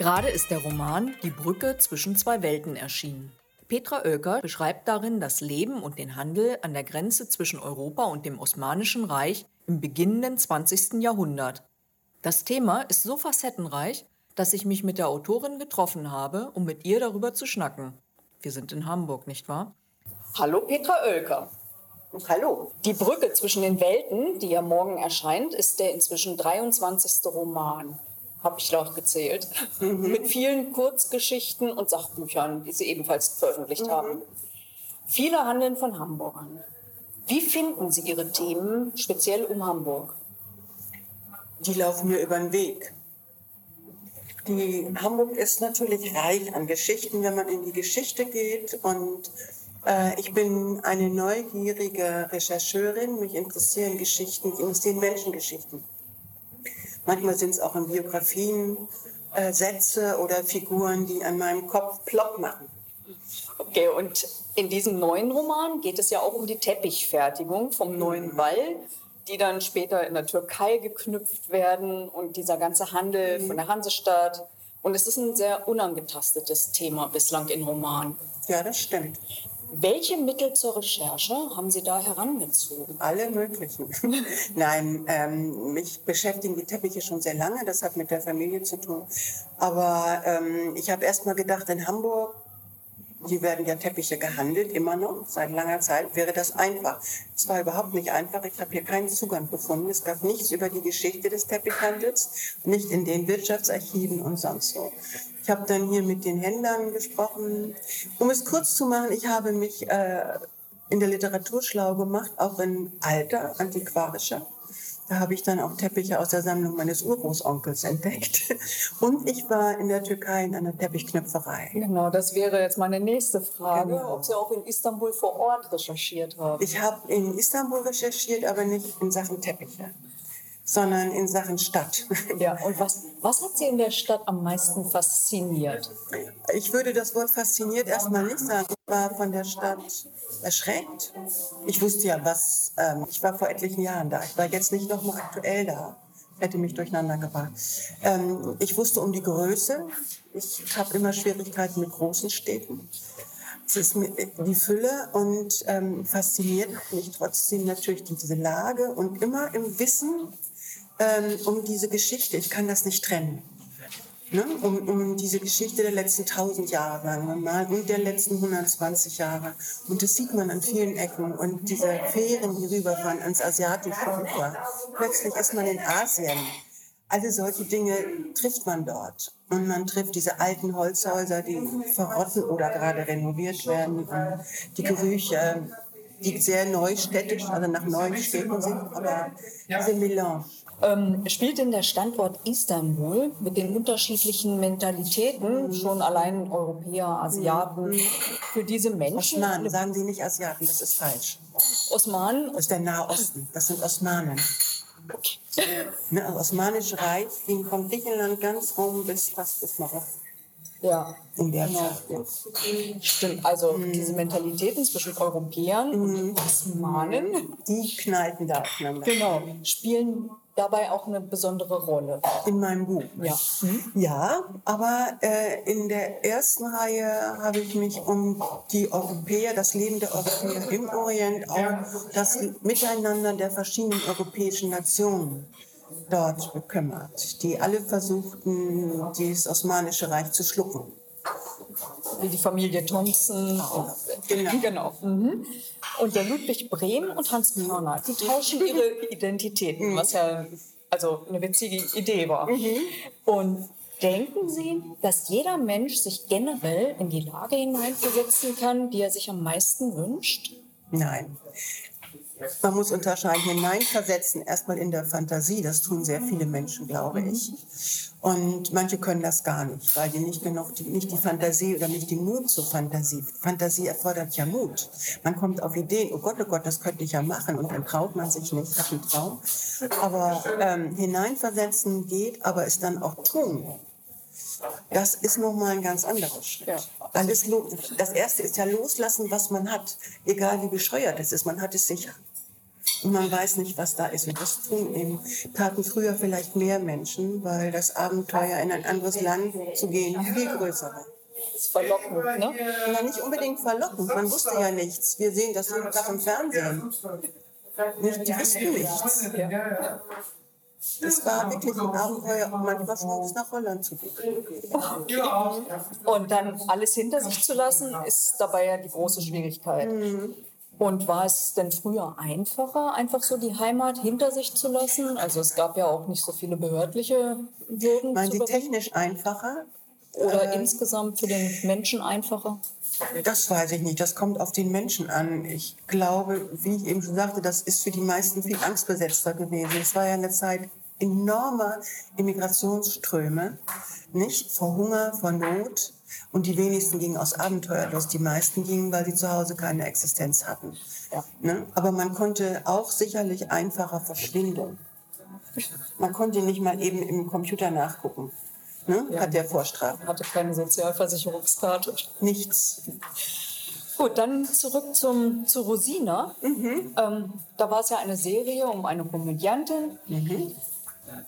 Gerade ist der Roman Die Brücke zwischen zwei Welten erschienen. Petra Oelker beschreibt darin das Leben und den Handel an der Grenze zwischen Europa und dem Osmanischen Reich im beginnenden 20. Jahrhundert. Das Thema ist so facettenreich, dass ich mich mit der Autorin getroffen habe, um mit ihr darüber zu schnacken. Wir sind in Hamburg, nicht wahr? Hallo Petra Oelker. Hallo. Die Brücke zwischen den Welten, die ja morgen erscheint, ist der inzwischen 23. Roman habe ich laut gezählt, mhm. mit vielen Kurzgeschichten und Sachbüchern, die sie ebenfalls veröffentlicht mhm. haben. Viele handeln von Hamburgern. Wie finden Sie Ihre Themen speziell um Hamburg? Die laufen mir über den Weg. Die Hamburg ist natürlich reich an Geschichten, wenn man in die Geschichte geht. Und äh, ich bin eine neugierige Rechercheurin. Mich interessieren Geschichten, mich interessieren Menschengeschichten. Manchmal sind es auch in Biografien äh, Sätze oder Figuren, die an meinem Kopf plopp machen. Okay, und in diesem neuen Roman geht es ja auch um die Teppichfertigung vom neuen Wall, die dann später in der Türkei geknüpft werden und dieser ganze Handel von der Hansestadt. Und es ist ein sehr unangetastetes Thema bislang in Roman. Ja, das stimmt. Welche Mittel zur Recherche haben Sie da herangezogen? Alle möglichen. Nein, ähm, mich beschäftigen die Teppiche schon sehr lange. Das hat mit der Familie zu tun. Aber ähm, ich habe erst mal gedacht, in Hamburg hier werden ja Teppiche gehandelt, immer noch, seit langer Zeit, wäre das einfach. Es war überhaupt nicht einfach. Ich habe hier keinen Zugang gefunden. Es gab nichts über die Geschichte des Teppichhandels, nicht in den Wirtschaftsarchiven und sonst so. Ich habe dann hier mit den Händlern gesprochen. Um es kurz zu machen, ich habe mich äh, in der Literatur schlau gemacht, auch in alter, antiquarischer da habe ich dann auch Teppiche aus der Sammlung meines Urgroßonkels entdeckt. Und ich war in der Türkei in einer Teppichknöpferei. Genau, das wäre jetzt meine nächste Frage, genau. ob Sie auch in Istanbul vor Ort recherchiert haben. Ich habe in Istanbul recherchiert, aber nicht in Sachen Teppiche sondern in Sachen Stadt. Ja, und was, was hat Sie in der Stadt am meisten fasziniert? Ich würde das Wort fasziniert erstmal nicht sagen. Ich war von der Stadt erschreckt. Ich wusste ja, was, ähm, ich war vor etlichen Jahren da. Ich war jetzt nicht noch mal aktuell da. Hätte mich durcheinander gebracht. Ähm, ich wusste um die Größe. Ich habe immer Schwierigkeiten mit großen Städten. Es ist die Fülle und ähm, fasziniert mich trotzdem natürlich diese Lage und immer im Wissen, ähm, um diese Geschichte. Ich kann das nicht trennen. Ne? Um, um diese Geschichte der letzten 1000 Jahre, sagen wir mal, und der letzten 120 Jahre. Und das sieht man an vielen Ecken. Und diese Fähren, die rüberfahren ans asiatische Ufer. Plötzlich ist man in Asien. Alle solche Dinge trifft man dort. Und man trifft diese alten Holzhäuser, die verrotten oder gerade renoviert werden. Die Gerüche, die sehr neustädtisch, also nach neuen Städten sind, aber diese Melange. Ähm, spielt denn der Standort Istanbul mit den unterschiedlichen Mentalitäten, mhm. schon allein Europäer, Asiaten, mhm. für diese Menschen? Osmanen, sagen Sie nicht Asiaten, das ist falsch. Osmanen? Das ist der Nahe Osten, das sind Osmanen. Okay. Ne, das Osmanische Reich ging von Griechenland ganz rum bis fast bis Marokko. Ja. In der genau. Stimmt, also mhm. diese Mentalitäten zwischen Europäern mhm. und Osmanen. Die knallten da aufeinander. Genau. Spielen dabei auch eine besondere Rolle. In meinem Buch? Ja. Mhm. Ja, aber äh, in der ersten Reihe habe ich mich um die Europäer, das Leben der Europäer im Orient, auch das Miteinander der verschiedenen europäischen Nationen dort gekümmert, die alle versuchten, dieses Osmanische Reich zu schlucken. Wie die Familie Thompson. Genau. genau. Mhm. Und der Ludwig Brehm und Hans Körner, die tauschen ihre Identitäten, mhm. was ja also eine witzige Idee war. Mhm. Und denken Sie, dass jeder Mensch sich generell in die Lage hineinversetzen kann, die er sich am meisten wünscht? Nein. Man muss unterscheiden, hineinversetzen, erstmal in der Fantasie. Das tun sehr viele Menschen, glaube ich. Und manche können das gar nicht, weil die nicht genug, die, nicht die Fantasie oder nicht den Mut zur Fantasie. Fantasie erfordert ja Mut. Man kommt auf Ideen, oh Gott, oh Gott, das könnte ich ja machen. Und dann traut man sich nicht, das ist ein Traum. Aber ähm, hineinversetzen geht, aber es dann auch tun. Das ist nochmal ein ganz anderer Schritt. Ja. Alles, das erste ist ja loslassen, was man hat. Egal wie bescheuert es ist, man hat es sicher. Und man weiß nicht, was da ist. Und das tun eben, taten früher vielleicht mehr Menschen, weil das Abenteuer in ein anderes Land zu gehen viel größer war. Das ist verlockend, ne? Na, nicht unbedingt verlockend. Man wusste ja nichts. Wir sehen das jeden Tag im Fernsehen. Nicht, die wussten nichts. Das war wirklich ein Abenteuer, um manchmal morgens nach Holland zu gehen. Und dann alles hinter sich zu lassen, ist dabei ja die große Schwierigkeit. Mhm. Und war es denn früher einfacher, einfach so die Heimat hinter sich zu lassen? Also es gab ja auch nicht so viele behördliche Hürden. Meinen Sie technisch einfacher? Oder Äh, insgesamt für den Menschen einfacher? Das weiß ich nicht. Das kommt auf den Menschen an. Ich glaube, wie ich eben schon sagte, das ist für die meisten viel angstbesetzter gewesen. Es war ja eine Zeit enormer Immigrationsströme, nicht? Vor Hunger, vor Not. Und die wenigsten gingen aus Abenteuerlust. Die meisten gingen, weil sie zu Hause keine Existenz hatten. Ja. Ne? Aber man konnte auch sicherlich einfacher verschwinden. Man konnte nicht mal eben im Computer nachgucken. Ne? Hat der Vorstrafen. Hatte keine Sozialversicherungskarte. Nichts. Gut, dann zurück zum, zu Rosina. Ähm, da war es ja eine Serie um eine Komödiantin.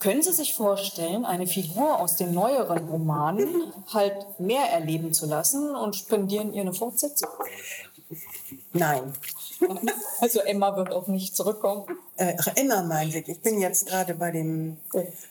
Können Sie sich vorstellen, eine Figur aus den neueren Romanen halt mehr erleben zu lassen und spendieren ihr eine Fortsetzung? Nein. Also Emma wird auch nicht zurückkommen. Äh, Emma meint ich. Ich bin jetzt gerade bei dem.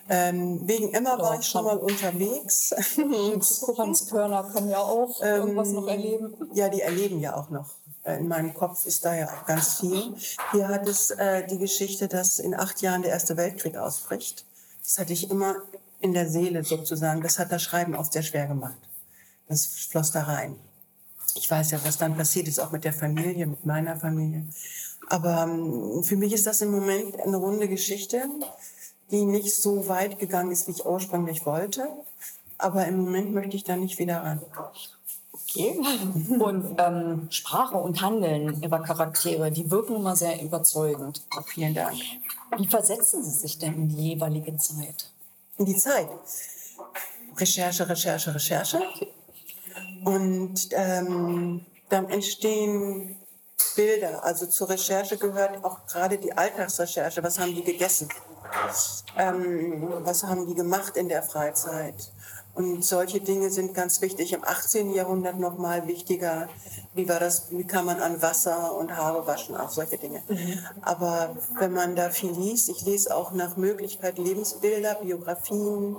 Ähm, wegen Emma war ich schon mal unterwegs. Hans Körner kann ja auch irgendwas noch erleben. ja, die erleben ja auch noch. Äh, In meinem Kopf ist da ja auch ganz viel. Hier hat es äh, die Geschichte, dass in acht Jahren der Erste Weltkrieg ausbricht. Das hatte ich immer in der Seele sozusagen. Das hat das Schreiben oft sehr schwer gemacht. Das floss da rein. Ich weiß ja, was dann passiert ist, auch mit der Familie, mit meiner Familie. Aber ähm, für mich ist das im Moment eine runde Geschichte, die nicht so weit gegangen ist, wie ich ursprünglich wollte. Aber im Moment möchte ich da nicht wieder ran. Okay. Und ähm, Sprache und Handeln ihrer Charaktere, die wirken immer sehr überzeugend. Vielen Dank. Wie versetzen Sie sich denn in die jeweilige Zeit? in die Zeit. Recherche, Recherche, Recherche. Und ähm, dann entstehen Bilder. Also zur Recherche gehört auch gerade die Alltagsrecherche. Was haben die gegessen? Ähm, was haben die gemacht in der Freizeit? Und solche Dinge sind ganz wichtig. Im 18. Jahrhundert noch mal wichtiger. Wie war das? Wie kann man an Wasser und Haare waschen? Auch solche Dinge. Aber wenn man da viel liest, ich lese auch nach Möglichkeit Lebensbilder, Biografien,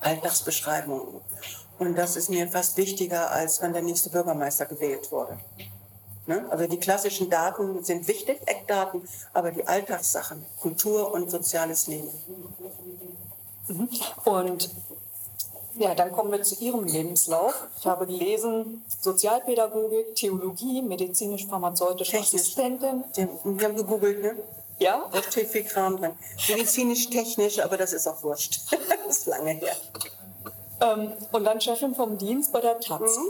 Alltagsbeschreibungen. Und das ist mir fast wichtiger, als wenn der nächste Bürgermeister gewählt wurde. Ne? Also die klassischen Daten sind wichtig, Eckdaten, aber die Alltagssachen, Kultur und soziales Leben. Und ja, dann kommen wir zu Ihrem Lebenslauf. Ich habe gelesen, Sozialpädagogik, Theologie, medizinisch-pharmazeutische. Assistentin. Wir haben gegoogelt, ne? Ja, Da steht viel Kram drin. Medizinisch-technisch, aber das ist auch wurscht. das ist lange her. ähm, und dann Chefin vom Dienst bei der Taz. Mhm.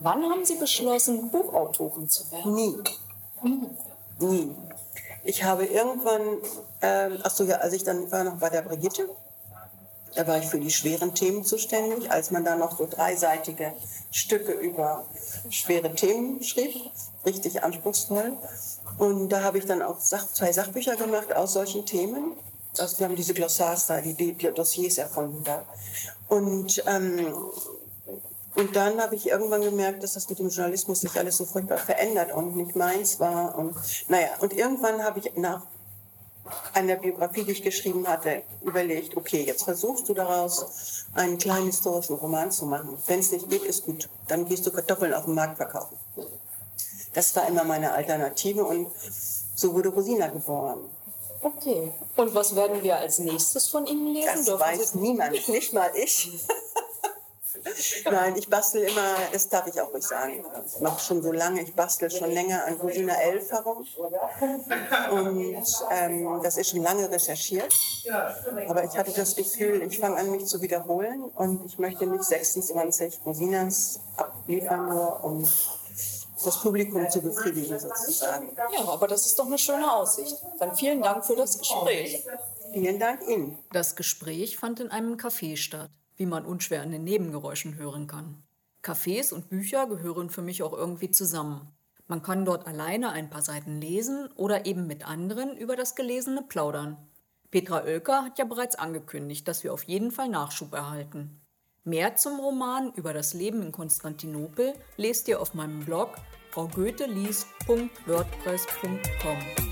Wann haben Sie beschlossen, Buchautorin zu werden? Nie. Nie. Ich habe irgendwann, ähm, ach so ja, als ich dann war noch bei der Brigitte, da war ich für die schweren Themen zuständig, als man da noch so dreiseitige Stücke über schwere Themen schrieb, richtig anspruchsvoll. Und da habe ich dann auch zwei Sachbücher gemacht aus solchen Themen. Also wir haben diese Glossars da, die, die Dossiers erfunden da. Und ähm, und dann habe ich irgendwann gemerkt, dass das mit dem Journalismus sich alles so furchtbar verändert und nicht meins war. Und naja, und irgendwann habe ich nach einer Biografie, die ich geschrieben hatte, überlegt, okay, jetzt versuchst du daraus einen kleinen historischen Roman zu machen. Wenn es nicht geht, ist gut. Dann gehst du Kartoffeln auf dem Markt verkaufen. Das war immer meine Alternative und so wurde Rosina geboren. Okay. Und was werden wir als nächstes von Ihnen lesen? Das Dürfen weiß Sie- niemand, nicht mal ich. Nein, ich bastel immer, das darf ich auch ruhig sagen. Ich mache schon so lange, ich bastel schon länger an Rosina 11 herum. Und ähm, das ist schon lange recherchiert. Aber ich hatte das Gefühl, ich fange an, mich zu wiederholen. Und ich möchte nicht 26 Rosinas abliefern, nur um das Publikum zu befriedigen sozusagen. Ja, aber das ist doch eine schöne Aussicht. Dann vielen Dank für das Gespräch. Vielen Dank Ihnen. Das Gespräch fand in einem Café statt, wie man unschwer an den Nebengeräuschen hören kann. Cafés und Bücher gehören für mich auch irgendwie zusammen. Man kann dort alleine ein paar Seiten lesen oder eben mit anderen über das Gelesene plaudern. Petra Oelker hat ja bereits angekündigt, dass wir auf jeden Fall Nachschub erhalten. Mehr zum Roman über das Leben in Konstantinopel lest ihr auf meinem Blog fraugoetheliest.wordpress.com.